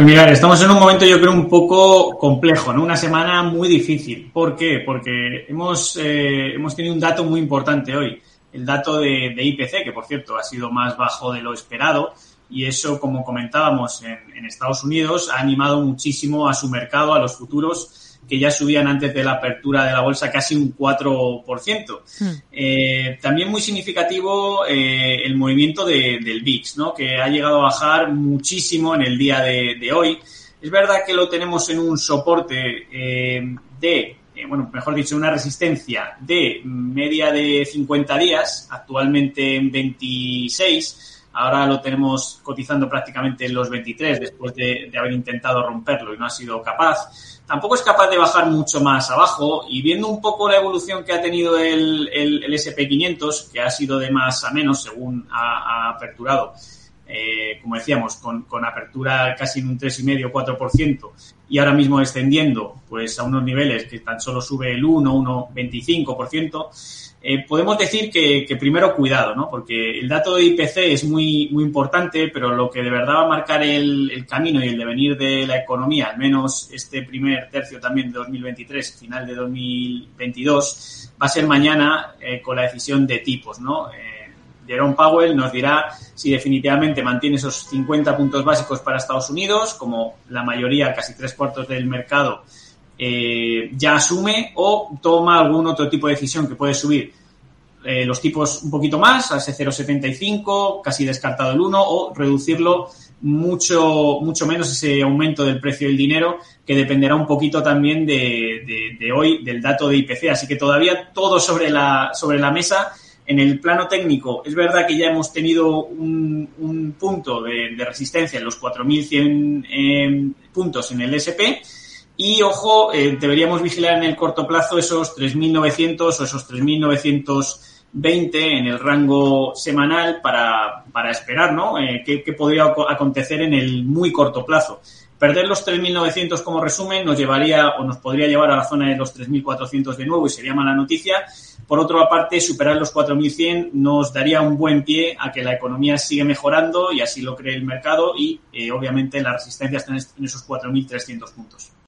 Pues mira, estamos en un momento yo creo un poco complejo, ¿no? Una semana muy difícil. ¿Por qué? Porque hemos, eh, hemos tenido un dato muy importante hoy, el dato de, de, IPC, que por cierto ha sido más bajo de lo esperado y eso, como comentábamos en, en Estados Unidos, ha animado muchísimo a su mercado, a los futuros que ya subían antes de la apertura de la bolsa casi un 4%. Hmm. Eh, también muy significativo eh, el movimiento de, del VIX, ¿no? que ha llegado a bajar muchísimo en el día de, de hoy. Es verdad que lo tenemos en un soporte eh, de, eh, bueno, mejor dicho, una resistencia de media de 50 días, actualmente en 26 Ahora lo tenemos cotizando prácticamente en los 23 después de, haber intentado romperlo y no ha sido capaz. Tampoco es capaz de bajar mucho más abajo y viendo un poco la evolución que ha tenido el, el, el SP500, que ha sido de más a menos según ha aperturado, eh, como decíamos, con, apertura casi en un 3,5-4% y ahora mismo descendiendo pues a unos niveles que tan solo sube el 1, 1,25%, eh, podemos decir que, primero cuidado, ¿no? Porque el dato de IPC es muy, muy importante, pero lo que de verdad va a marcar el, camino y el devenir de la economía, al menos este primer tercio también de 2023, final de 2022, va a ser mañana eh, con la decisión de tipos, ¿no? Jerome Powell nos dirá si definitivamente mantiene esos 50 puntos básicos para Estados Unidos, como la mayoría, casi tres cuartos del mercado, eh, ya asume o toma algún otro tipo de decisión que puede subir eh, los tipos un poquito más, a ese 0,75, casi descartado el 1, o reducirlo mucho, mucho menos ese aumento del precio del dinero, que dependerá un poquito también de hoy, del dato de IPC. Así que todavía todo sobre la, sobre la mesa. En el plano técnico, es verdad que ya hemos tenido un, un punto de, resistencia en los 4.100 eh, puntos en el SP, y ojo, eh, deberíamos vigilar en el corto plazo esos 3.900 o esos 3.920 en el rango semanal para, para esperar, ¿no? Eh, ¿qué, ¿qué, podría acontecer en el muy corto plazo? Perder los 3.900 como resumen nos llevaría o nos podría llevar a la zona de los 3.400 de nuevo y sería mala noticia. Por otra parte, superar los 4.100 nos daría un buen pie a que la economía siga mejorando y así lo cree el mercado y eh, obviamente la resistencia está en esos 4.300 puntos.